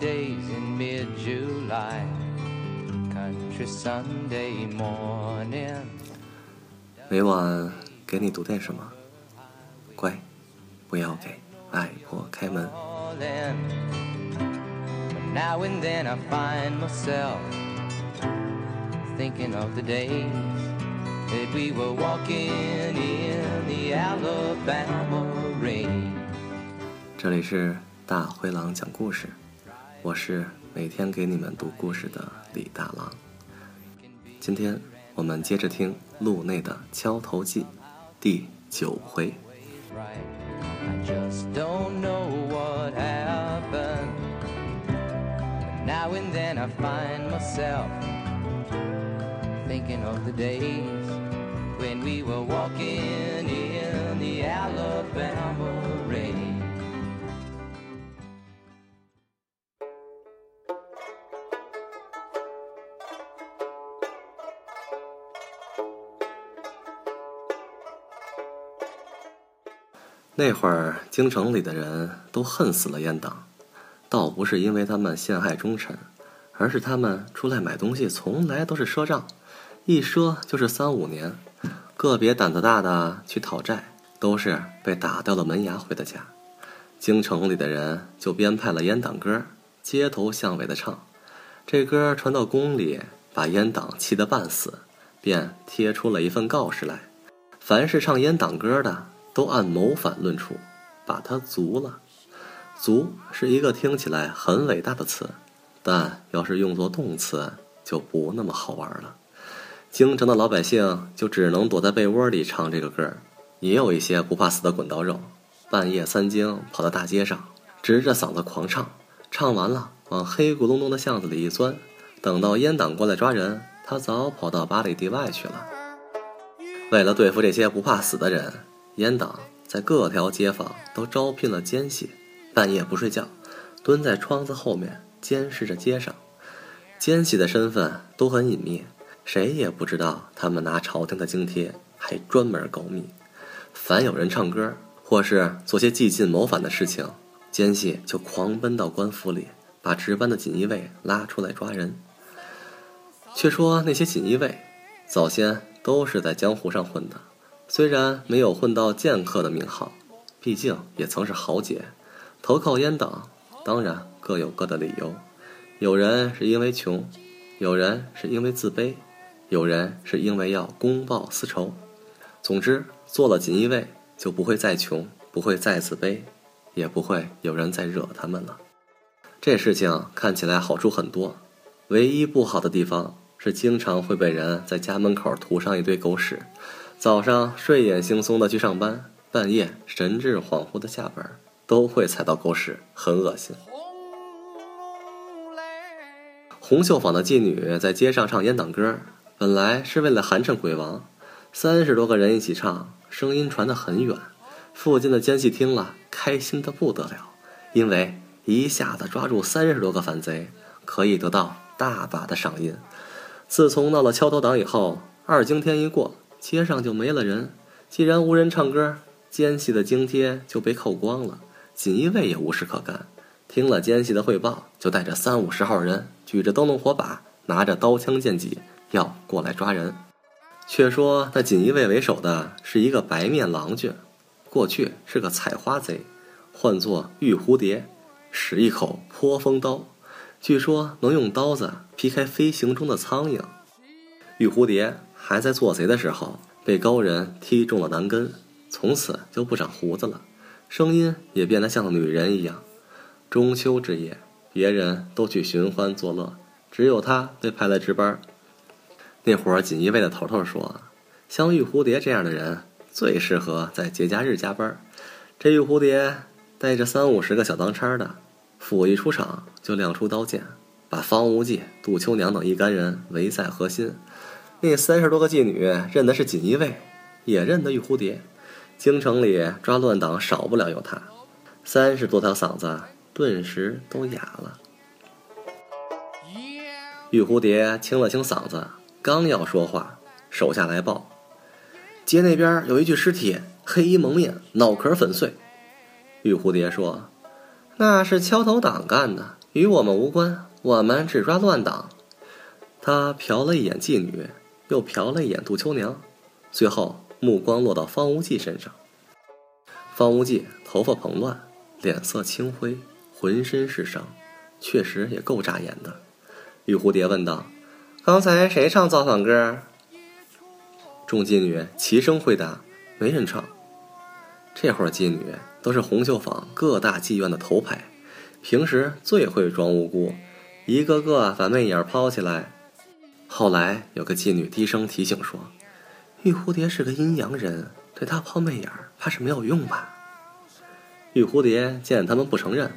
days in mid-July, country Sunday morning. 每晚给你读点什么？乖，不要给外婆开门。Calling. But now and then I find myself thinking of the days that we were walking in the Alabama rain. 这里是大灰狼讲故事，我是每天给你们读故事的李大郎。今天我们接着听路内的敲头记第九回。那会儿，京城里的人都恨死了阉党，倒不是因为他们陷害忠臣，而是他们出来买东西从来都是赊账，一赊就是三五年。个别胆子大的去讨债，都是被打掉了门牙回的家。京城里的人就编排了阉党歌，街头巷尾的唱。这歌传到宫里，把阉党气得半死，便贴出了一份告示来：凡是唱阉党歌的，都按谋反论处，把他族了。族是一个听起来很伟大的词，但要是用作动词，就不那么好玩了。京城的老百姓就只能躲在被窝里唱这个歌，也有一些不怕死的滚刀肉，半夜三更跑到大街上，直着嗓子狂唱，唱完了往黑咕隆咚的巷子里一钻，等到阉党过来抓人，他早跑到八里地外去了。为了对付这些不怕死的人，阉党在各条街坊都招聘了奸细，半夜不睡觉，蹲在窗子后面监视着街上。奸细的身份都很隐秘，谁也不知道他们拿朝廷的津贴，还专门告密。凡有人唱歌或是做些激进谋反的事情，奸细就狂奔到官府里，把值班的锦衣卫拉出来抓人。却说那些锦衣卫，早先都是在江湖上混的，虽然没有混到剑客的名号，毕竟也曾是豪杰。投靠阉党，当然各有各的理由。有人是因为穷，有人是因为自卑，有人是因为要公报私仇。总之，做了锦衣卫就不会再穷，不会再自卑，也不会有人再惹他们了。这事情看起来好处很多，唯一不好的地方是经常会被人在家门口涂上一堆狗屎。早上睡眼惺忪的去上班，半夜神志恍惚的下班，都会踩到狗屎，很恶心。红绣坊的妓女在街上唱阉党歌，本来是为了寒碜鬼王，三十多个人一起唱，声音传得很远，附近的奸细听了开心的不得了，因为一下子抓住三十多个反贼，可以得到大把的赏银。自从闹了敲头党以后，二更天一过，街上就没了人。既然无人唱歌，奸细的津贴就被扣光了，锦衣卫也无事可干。听了奸细的汇报，就带着三五十号人，举着灯笼火把，拿着刀枪剑戟，要过来抓人。却说那锦衣卫为首的是一个白面郎君，过去是个采花贼，唤作玉蝴蝶，使一口泼风刀，据说能用刀子劈开飞行中的苍蝇。玉蝴蝶还在做贼的时候，被高人踢中了男根，从此就不长胡子了，声音也变得像女人一样。中秋之夜，别人都去寻欢作乐，只有他被派来值班。那会儿锦衣卫的头头说：“像玉蝴蝶这样的人，最适合在节假日加班。”这玉蝴蝶带着三五十个小当差的，甫一出场就亮出刀剑，把方无忌、杜秋娘等一干人围在核心。那三十多个妓女认的是锦衣卫，也认得玉蝴蝶。京城里抓乱党少不了有他，三十多条嗓子顿时都哑了。玉蝴蝶清了清嗓子，刚要说话，手下来报：街那边有一具尸体，黑衣蒙面，脑壳粉碎。玉蝴蝶说：“那是敲头党干的，与我们无关，我们只抓乱党。他瞟了一眼妓女，又瞟了一眼杜秋娘，最后目光落到方无忌身上。方无忌头发蓬乱，脸色青灰，浑身是伤，确实也够扎眼的。玉蝴蝶问道：“刚才谁唱造反歌？”众妓女齐声回答：“没人唱。”这会儿妓女都是红绣坊各大妓院的头牌，平时最会装无辜，一个个把媚眼抛起来。后来有个妓女低声提醒说：“玉蝴蝶是个阴阳人，对她抛媚眼怕是没有用吧？”玉蝴蝶见他们不承认，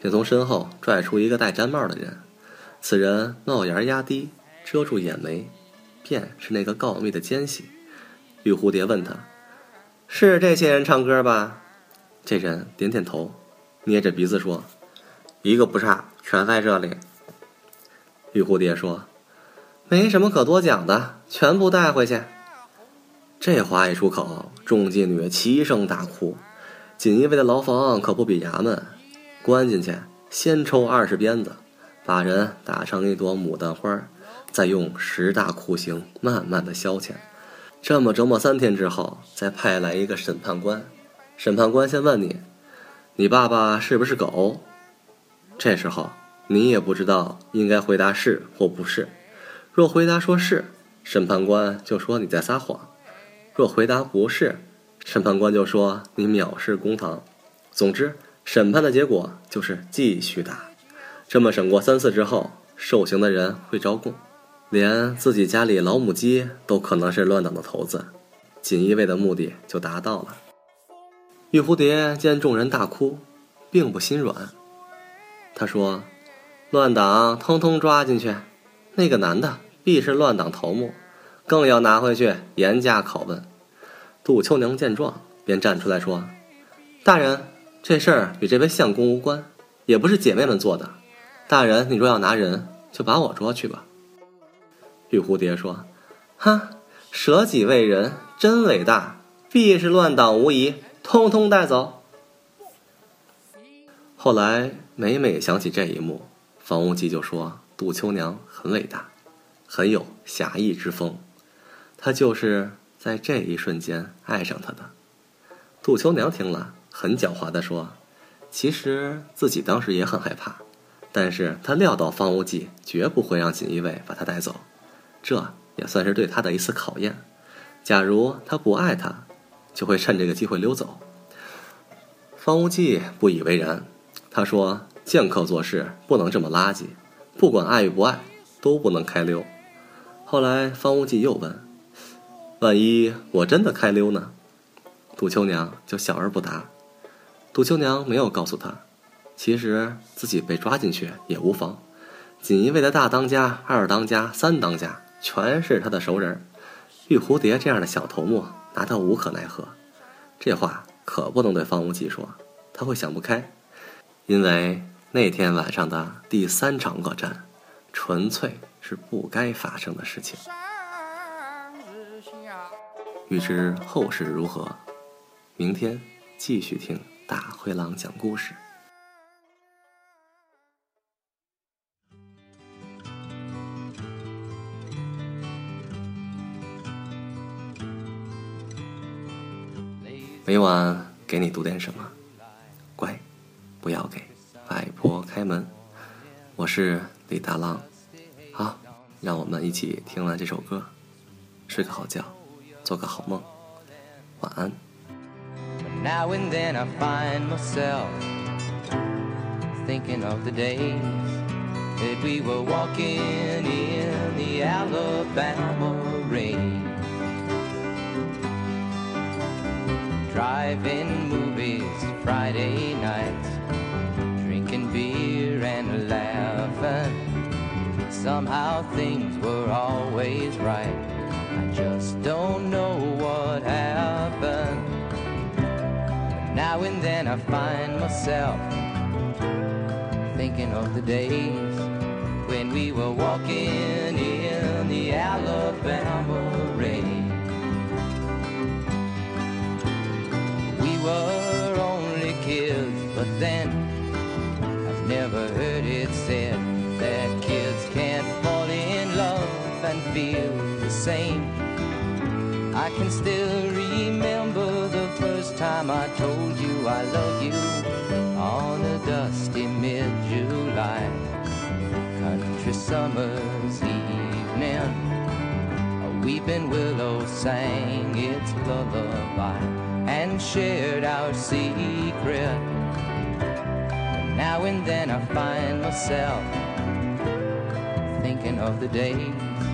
便从身后拽出一个戴毡帽的人。此人帽檐压低，遮住眼眉，便是那个告密的奸细。玉蝴蝶问他。是这些人唱歌吧？这人点点头，捏着鼻子说：“一个不差，全在这里。”玉蝴蝶说：“没什么可多讲的，全部带回去。”这话一出口，众妓女齐声大哭。锦衣卫的牢房可不比衙门，关进去先抽二十鞭子，把人打成一朵牡丹花，再用十大酷刑慢慢的消遣。这么折磨三天之后，再派来一个审判官。审判官先问你：“你爸爸是不是狗？”这时候你也不知道应该回答是或不是。若回答说是，审判官就说你在撒谎；若回答不是，审判官就说你藐视公堂。总之，审判的结果就是继续打。这么审过三次之后，受刑的人会招供。连自己家里老母鸡都可能是乱党的头子，锦衣卫的目的就达到了。玉蝴蝶见众人大哭，并不心软。他说：“乱党通通抓进去，那个男的必是乱党头目，更要拿回去严加拷问。”杜秋娘见状，便站出来说：“大人，这事儿与这位相公无关，也不是姐妹们做的。大人，你若要拿人，就把我捉去吧。”玉蝴蝶说：“哈，舍己为人，真伟大！必是乱党无疑，通通带走。”后来每每想起这一幕，房无忌就说：“杜秋娘很伟大，很有侠义之风。他就是在这一瞬间爱上她的。”杜秋娘听了，很狡猾的说：“其实自己当时也很害怕，但是她料到方无忌绝不会让锦衣卫把她带走。”这也算是对他的一次考验。假如他不爱他，就会趁这个机会溜走。方无忌不以为然，他说：“剑客做事不能这么垃圾，不管爱与不爱，都不能开溜。”后来方无忌又问：“万一我真的开溜呢？”杜秋娘就笑而不答。杜秋娘没有告诉他，其实自己被抓进去也无妨。锦衣卫的大当家、二当家、三当家。全是他的熟人，玉蝴蝶这样的小头目拿他无可奈何。这话可不能对方无忌说，他会想不开。因为那天晚上的第三场恶战，纯粹是不该发生的事情。欲知后事如何，明天继续听大灰狼讲故事。每晚给你读点什么，乖，不要给外婆开门。我是李大浪，好，让我们一起听完这首歌，睡个好觉，做个好梦，晚安。Driving Somehow things were always right. I just don't know what happened. Now and then I find myself thinking of the days when we were walking in the Alabama rain. We were only kids, but then I've never heard it same. I can still remember the first time I told you I love you on a dusty mid July country summer's evening. A weeping willow sang its lullaby and shared our secret. Now and then I find myself thinking of the days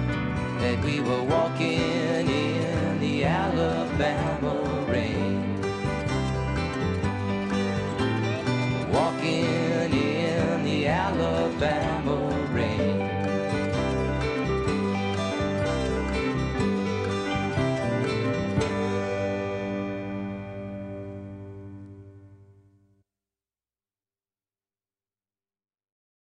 that we were walking in the Alabama rain. Walking in the Alabama